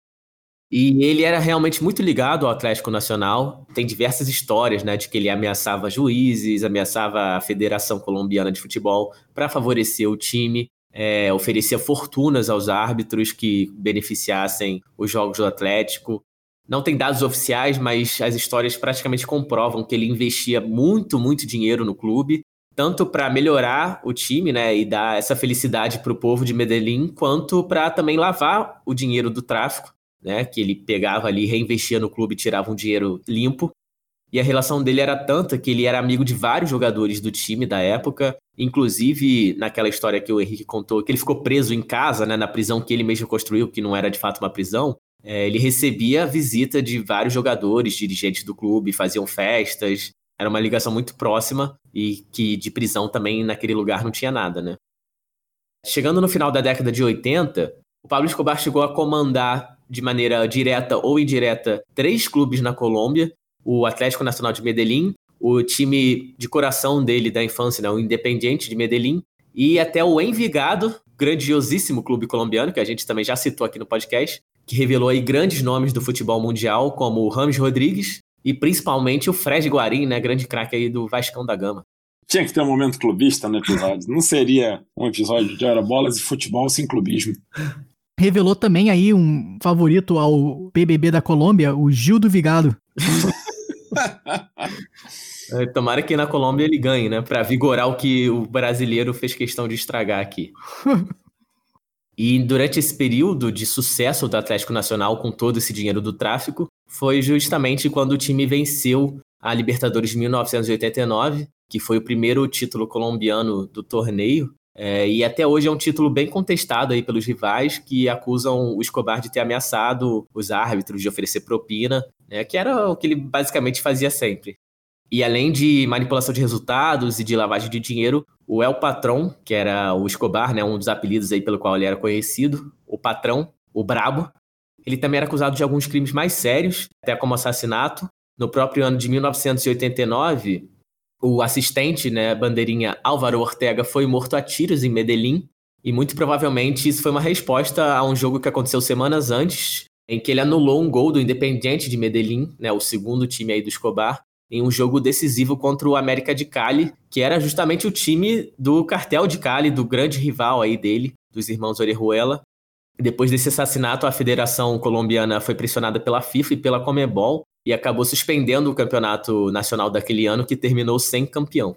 E ele era realmente muito ligado ao Atlético Nacional. Tem diversas histórias, né, de que ele ameaçava juízes, ameaçava a Federação Colombiana de Futebol para favorecer o time, é, oferecia fortunas aos árbitros que beneficiassem os jogos do Atlético. Não tem dados oficiais, mas as histórias praticamente comprovam que ele investia muito, muito dinheiro no clube, tanto para melhorar o time, né, e dar essa felicidade para o povo de Medellín, quanto para também lavar o dinheiro do tráfico né? Que ele pegava ali, reinvestia no clube, tirava um dinheiro limpo. E a relação dele era tanta que ele era amigo de vários jogadores do time da época, inclusive naquela história que o Henrique contou, que ele ficou preso em casa, né, na prisão que ele mesmo construiu, que não era de fato uma prisão. É, ele recebia a visita de vários jogadores, dirigentes do clube, faziam festas. Era uma ligação muito próxima e que de prisão também naquele lugar não tinha nada, né? Chegando no final da década de 80, o Pablo Escobar chegou a comandar de maneira direta ou indireta três clubes na Colômbia: o Atlético Nacional de Medellín, o time de coração dele da infância, né, o Independiente de Medellín, e até o Envigado, grandiosíssimo clube colombiano, que a gente também já citou aqui no podcast, que revelou aí grandes nomes do futebol mundial, como o Rames Rodrigues e principalmente o Fred Guarim, né, grande craque aí do Vascão da Gama. Tinha que ter um momento clubista no episódio. Não seria um episódio de hora bolas e futebol sem clubismo revelou também aí um favorito ao BBB da Colômbia, o Gil do Vigado. [LAUGHS] É, tomara que na Colômbia ele ganhe, né? Pra vigorar o que o brasileiro fez questão de estragar aqui. [LAUGHS] e durante esse período de sucesso do Atlético Nacional com todo esse dinheiro do tráfico, foi justamente quando o time venceu a Libertadores de 1989, que foi o primeiro título colombiano do torneio, é, e até hoje é um título bem contestado aí pelos rivais que acusam o Escobar de ter ameaçado os árbitros, de oferecer propina, né, que era o que ele basicamente fazia sempre. E além de manipulação de resultados e de lavagem de dinheiro, o El Patrão, que era o Escobar, né, um dos apelidos aí pelo qual ele era conhecido, o Patrão, o Brabo, ele também era acusado de alguns crimes mais sérios, até como assassinato. No próprio ano de 1989, o assistente, né, bandeirinha Álvaro Ortega, foi morto a tiros em Medellín. E muito provavelmente isso foi uma resposta a um jogo que aconteceu semanas antes, em que ele anulou um gol do Independiente de Medellín, né, o segundo time aí do Escobar, em um jogo decisivo contra o América de Cali, que era justamente o time do cartel de Cali, do grande rival aí dele, dos irmãos Orejuela. Depois desse assassinato, a Federação Colombiana foi pressionada pela FIFA e pela Comebol e acabou suspendendo o campeonato nacional daquele ano, que terminou sem campeão.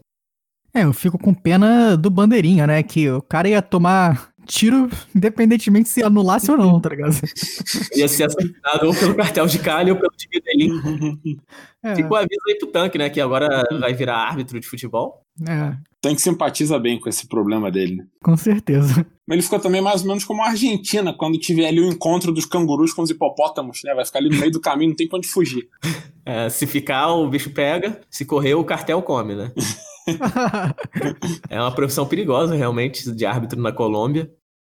É, eu fico com pena do Bandeirinha, né? Que o cara ia tomar tiro independentemente se anulasse ou não, tá ligado? [LAUGHS] ia ser assassinado ou pelo cartel de Cali ou pelo time dele. É. Ficou aviso aí pro tanque, né? Que agora vai virar árbitro de futebol. É. Tem que simpatiza bem com esse problema dele. Né? Com certeza. Mas ele ficou também mais ou menos como a Argentina, quando tiver ali o encontro dos cangurus com os hipopótamos, né? Vai ficar ali no meio do caminho, não tem pra onde fugir. É, se ficar, o bicho pega. Se correr, o cartel come, né? [LAUGHS] é uma profissão perigosa, realmente, de árbitro na Colômbia.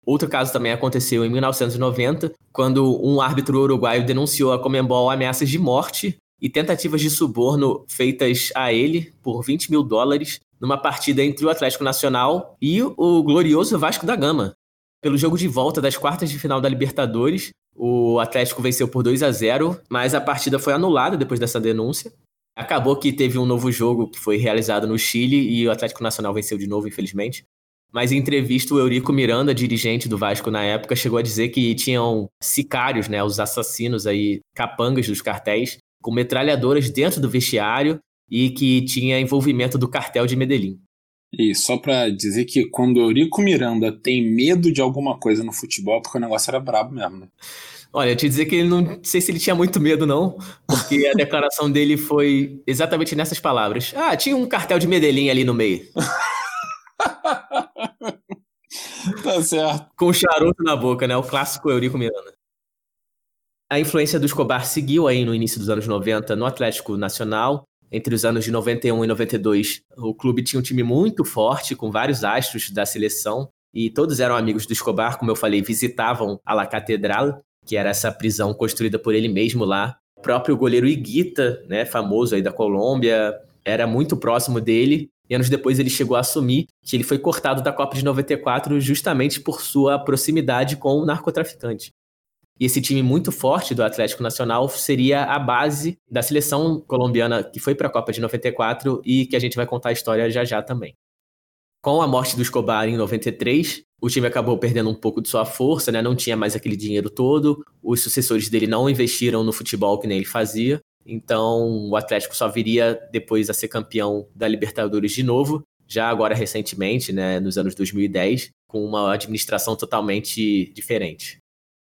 Outro caso também aconteceu em 1990, quando um árbitro uruguaio denunciou a Comembol ameaças de morte e tentativas de suborno feitas a ele por 20 mil dólares numa partida entre o Atlético Nacional e o glorioso Vasco da Gama. Pelo jogo de volta das quartas de final da Libertadores, o Atlético venceu por 2 a 0, mas a partida foi anulada depois dessa denúncia. Acabou que teve um novo jogo que foi realizado no Chile e o Atlético Nacional venceu de novo, infelizmente. Mas em entrevista, o Eurico Miranda, dirigente do Vasco na época, chegou a dizer que tinham sicários, né, os assassinos aí, capangas dos cartéis, com metralhadoras dentro do vestiário e que tinha envolvimento do cartel de Medellín. E só para dizer que quando o Eurico Miranda tem medo de alguma coisa no futebol, porque o negócio era brabo mesmo, né? Olha, eu te dizer que ele não, não sei se ele tinha muito medo, não, porque a declaração dele foi exatamente nessas palavras. Ah, tinha um cartel de Medellín ali no meio. [LAUGHS] [LAUGHS] tá certo. Com charuto na boca, né? O clássico Eurico Miranda. A influência do Escobar seguiu aí no início dos anos 90 no Atlético Nacional. Entre os anos de 91 e 92, o clube tinha um time muito forte, com vários astros da seleção, e todos eram amigos do Escobar, como eu falei, visitavam a La Catedral. que era essa prisão construída por ele mesmo lá. O próprio goleiro Iguita, né, famoso aí da Colômbia, era muito próximo dele. E anos depois ele chegou a assumir que ele foi cortado da Copa de 94 justamente por sua proximidade com o narcotraficante. E esse time muito forte do Atlético Nacional seria a base da seleção colombiana que foi para a Copa de 94 e que a gente vai contar a história já já também. Com a morte do Escobar em 93, o time acabou perdendo um pouco de sua força, né? não tinha mais aquele dinheiro todo, os sucessores dele não investiram no futebol que nem ele fazia, então o Atlético só viria depois a ser campeão da Libertadores de novo, já agora recentemente, né, nos anos 2010, com uma administração totalmente diferente.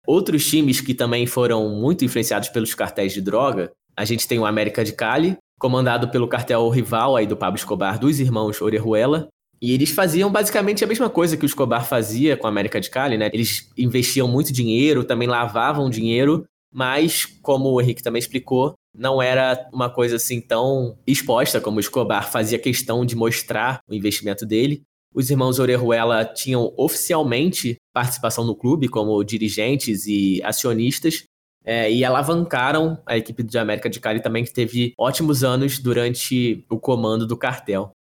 Outros times que também foram muito influenciados pelos cartéis de droga, a gente tem o América de Cali, comandado pelo cartel rival aí do Pablo Escobar, dos irmãos Orejuela, e eles faziam basicamente a mesma coisa que o Escobar fazia com a América de Cali, né? Eles investiam muito dinheiro, também lavavam dinheiro, mas, como o Henrique também explicou, não era uma coisa assim tão exposta como o Escobar fazia questão de mostrar o investimento dele. Os irmãos Orejuela tinham oficialmente participação no clube como dirigentes e acionistas é, e alavancaram a equipe de América de Cali também, que teve ótimos anos durante o comando do cartel.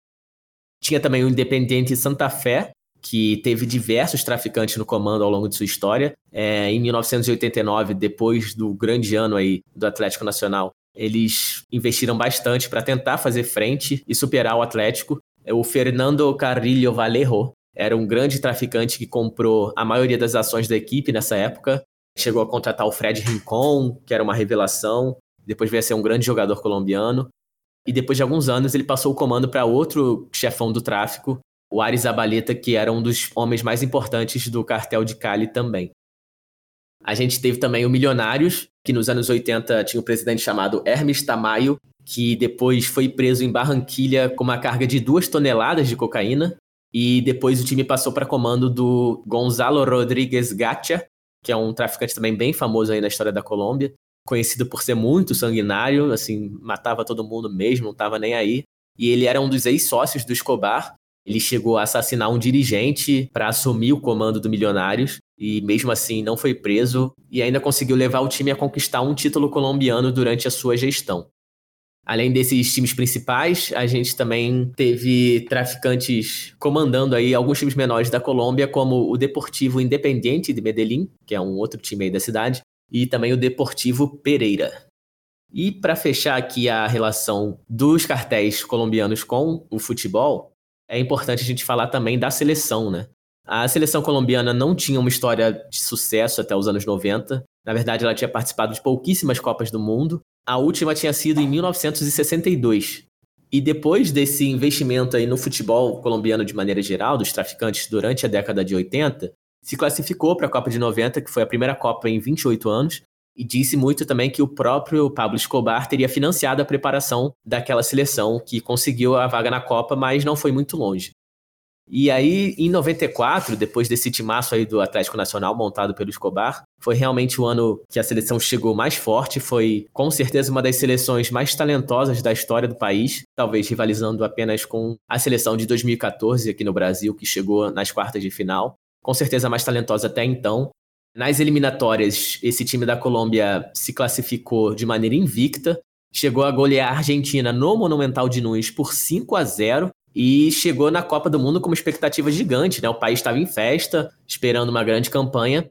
Tinha também o Independiente Santa Fé, que teve diversos traficantes no comando ao longo de sua história. É, em 1989, depois do grande ano aí do Atlético Nacional, eles investiram bastante para tentar fazer frente e superar o Atlético. É o Fernando Carrillo Vallejo era um grande traficante que comprou a maioria das ações da equipe nessa época. Chegou a contratar o Fred Rincon, que era uma revelação. Depois veio a ser um grande jogador colombiano. E depois de alguns anos, ele passou o comando para outro chefão do tráfico, o Ares Abaleta, que era um dos homens mais importantes do cartel de Cali também. A gente teve também o Milionários, que nos anos 80 tinha um presidente chamado Hermes Tamayo, que depois foi preso em Barranquilha com uma carga de duas toneladas de cocaína. E depois o time passou para comando do Gonzalo Rodrigues Gacha, que é um traficante também bem famoso aí na história da Colômbia, conhecido por ser muito sanguinário, assim, matava todo mundo mesmo, não estava nem aí. E ele era um dos ex-sócios do Escobar. Ele chegou a assassinar um dirigente para assumir o comando do Milionários e mesmo assim não foi preso e ainda conseguiu levar o time a conquistar um título colombiano durante a sua gestão. Além desses times principais, a gente também teve traficantes comandando aí alguns times menores da Colômbia, como o Deportivo Independiente de Medellín, que é um outro time aí da cidade, e também o Deportivo Pereira. E para fechar aqui a relação dos cartéis colombianos com o futebol, é importante a gente falar também da seleção, né? A seleção colombiana não tinha uma história de sucesso até os anos 90. Na verdade, ela tinha participado de pouquíssimas Copas do Mundo a última tinha sido em 1962. E depois desse investimento aí no futebol colombiano de maneira geral, dos traficantes durante a década de 80, se classificou para a Copa de 90, que foi a primeira Copa em 28 anos, e disse muito também que o próprio Pablo Escobar teria financiado a preparação daquela seleção que conseguiu a vaga na Copa, mas não foi muito longe. E aí, em 94, depois desse timaço aí do Atlético Nacional montado pelo Escobar, foi realmente o ano que a seleção chegou mais forte, foi com certeza uma das seleções mais talentosas da história do país, talvez rivalizando apenas com a seleção de 2014 aqui no Brasil, que chegou nas quartas de final. Com certeza mais talentosa até então. Nas eliminatórias, esse time da Colômbia se classificou de maneira invicta, chegou a golear a Argentina no Monumental de Nunes por 5 a 0 e chegou na Copa do Mundo com uma expectativa gigante, né? O país estava em festa, esperando uma grande campanha,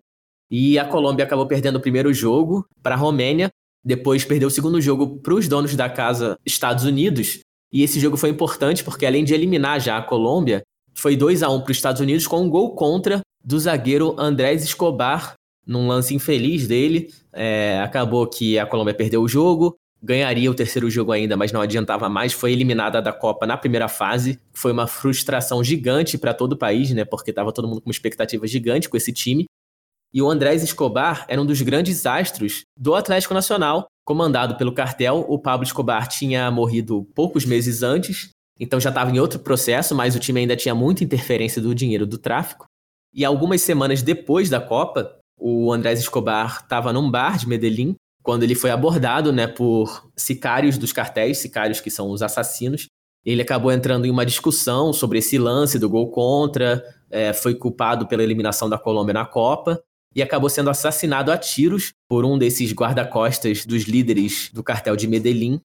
e a Colômbia acabou perdendo o primeiro jogo para a Romênia, depois perdeu o segundo jogo para os donos da casa Estados Unidos, e esse jogo foi importante porque além de eliminar já a Colômbia, foi 2 a 1 para os Estados Unidos com um gol contra do zagueiro Andrés Escobar, num lance infeliz dele. É, acabou que a Colômbia perdeu o jogo, ganharia o terceiro jogo ainda, mas não adiantava mais. Foi eliminada da Copa na primeira fase. Foi uma frustração gigante para todo o país, né? Porque estava todo mundo com uma expectativa gigante com esse time. E o Andrés Escobar era um dos grandes astros do Atlético Nacional, comandado pelo cartel. O Pablo Escobar tinha morrido poucos meses antes, então já estava em outro processo, mas o time ainda tinha muita interferência do dinheiro do tráfico. E algumas semanas depois da Copa, o Andrés Escobar estava num bar de Medellín quando ele foi abordado né, por sicários dos cartéis, sicários que são os assassinos. Ele acabou entrando em uma discussão sobre esse lance do gol contra, é, foi culpado pela eliminação da Colômbia na Copa. e acabou sendo assassinado a tiros por um desses guarda-costas dos líderes do cartel de Medellín.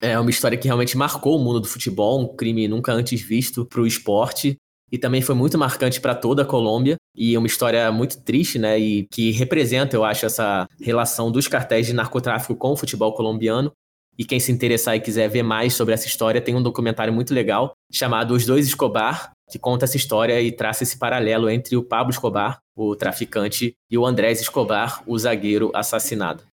É uma história que realmente marcou o mundo do futebol, um crime nunca antes visto para o esporte e também foi muito marcante para toda a Colômbia e uma história muito triste, né? E que representa, eu acho, essa relação dos cartéis de narcotráfico com o futebol colombiano. E quem se interessar e quiser ver mais sobre essa história, tem um documentário muito legal chamado Os Dois Escobar, que conta essa história e traça esse paralelo entre o Pablo Escobar, o traficante, e o Andrés Escobar, o zagueiro assassinado.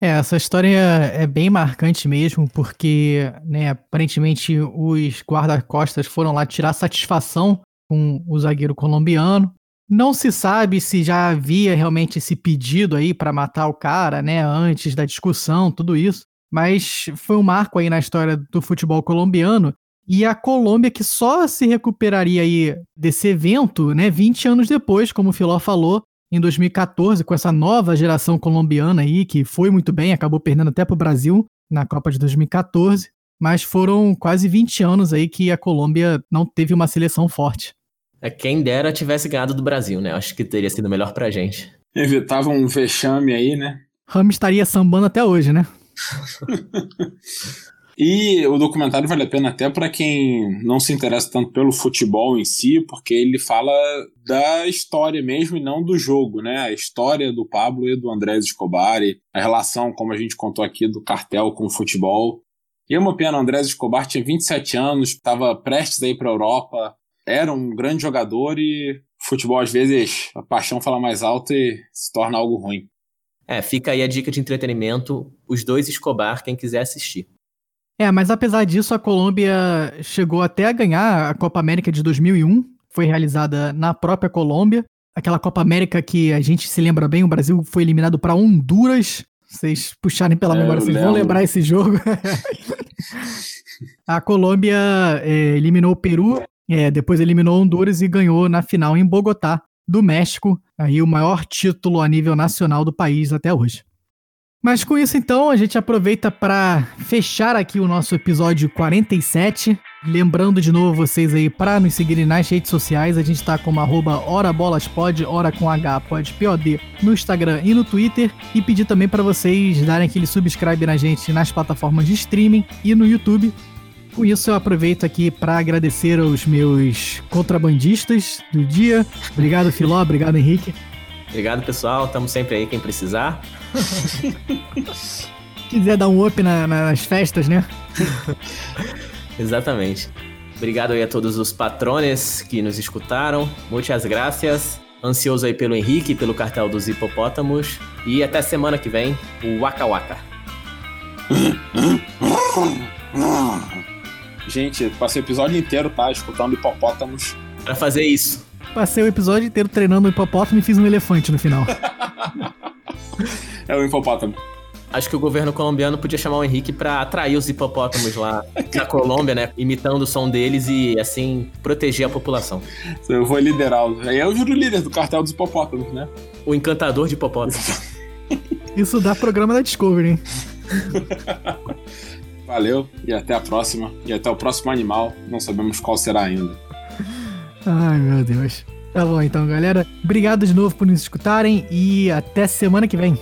É, essa história é bem marcante mesmo, porque, né, aparentemente os guarda-costas foram lá tirar satisfação com o zagueiro colombiano. Não se sabe se já havia realmente esse pedido aí para matar o cara, né, antes da discussão, tudo isso, mas foi um marco aí na história do futebol colombiano e a Colômbia que só se recuperaria aí desse evento, né, 20 anos depois, como o Filó falou, em 2014 com essa nova geração colombiana aí, que foi muito bem, acabou perdendo até para o Brasil na Copa de 2014, mas foram quase 20 anos aí que a Colômbia não teve uma seleção forte. É quem dera tivesse ganhado do Brasil, né? Acho que teria sido melhor pra gente. Evitava um vexame aí, né? Ramos estaria sambando até hoje, né? [LAUGHS] E o documentário vale a pena até para quem não se interessa tanto pelo futebol em si, porque ele fala da história mesmo e não do jogo, né? A história do Pablo e do Andrés Escobar, a relação, como a gente contou aqui, do cartel com o futebol. E é uma pena, o Andrés Escobar tinha 27 anos, estava prestes a ir para a Europa, era um grande jogador e futebol, às vezes, a paixão fala mais alto e se torna algo ruim. É, fica aí a dica de entretenimento, os dois Escobar, quem quiser assistir. É, mas apesar disso, a Colômbia chegou até a ganhar a Copa América de 2001. Foi realizada na própria Colômbia. Aquela Copa América que a gente se lembra bem, o Brasil foi eliminado para Honduras. Vocês puxarem pela é, memória, vocês lembro. vão lembrar esse jogo. [LAUGHS] a Colômbia é, eliminou o Peru, é, depois eliminou Honduras e ganhou na final em Bogotá, do México, aí o maior título a nível nacional do país até hoje. Mas com isso, então, a gente aproveita para fechar aqui o nosso episódio 47. Lembrando de novo vocês aí para nos seguirem nas redes sociais, a gente está como arroba horabolaspod, hora com H, pode, POD, no Instagram e no Twitter. E pedir também para vocês darem aquele subscribe na gente nas plataformas de streaming e no YouTube. Com isso, eu aproveito aqui para agradecer aos meus contrabandistas do dia. Obrigado, Filó, obrigado, Henrique. Obrigado, pessoal. Estamos sempre aí, quem precisar. [LAUGHS] Quiser dar um up na, nas festas, né? [LAUGHS] Exatamente. Obrigado aí a todos os patrones que nos escutaram. Muitas graças. Ansioso aí pelo Henrique, pelo cartel dos hipopótamos. E até semana que vem, o Waka Waka. Gente, passei o episódio inteiro, tá? Escutando hipopótamos. Pra fazer isso. Passei o episódio inteiro treinando um hipopótamo e fiz um elefante no final. é o hipopótamo. Acho que o governo colombiano podia chamar o Henrique para atrair os hipopótamos lá na Colômbia, né? Imitando o som deles e, assim, proteger a população. Eu vou liderar. Aí eu viro o líder do cartel dos hipopótamos, né? O encantador de hipopótamos. [LAUGHS] Isso dá programa da Discovery, hein? Valeu e até a próxima. E até o próximo animal. Não sabemos qual será ainda. Ai, meu Deus. Tá bom, então, galera. Obrigado de novo por nos escutarem e até semana que vem.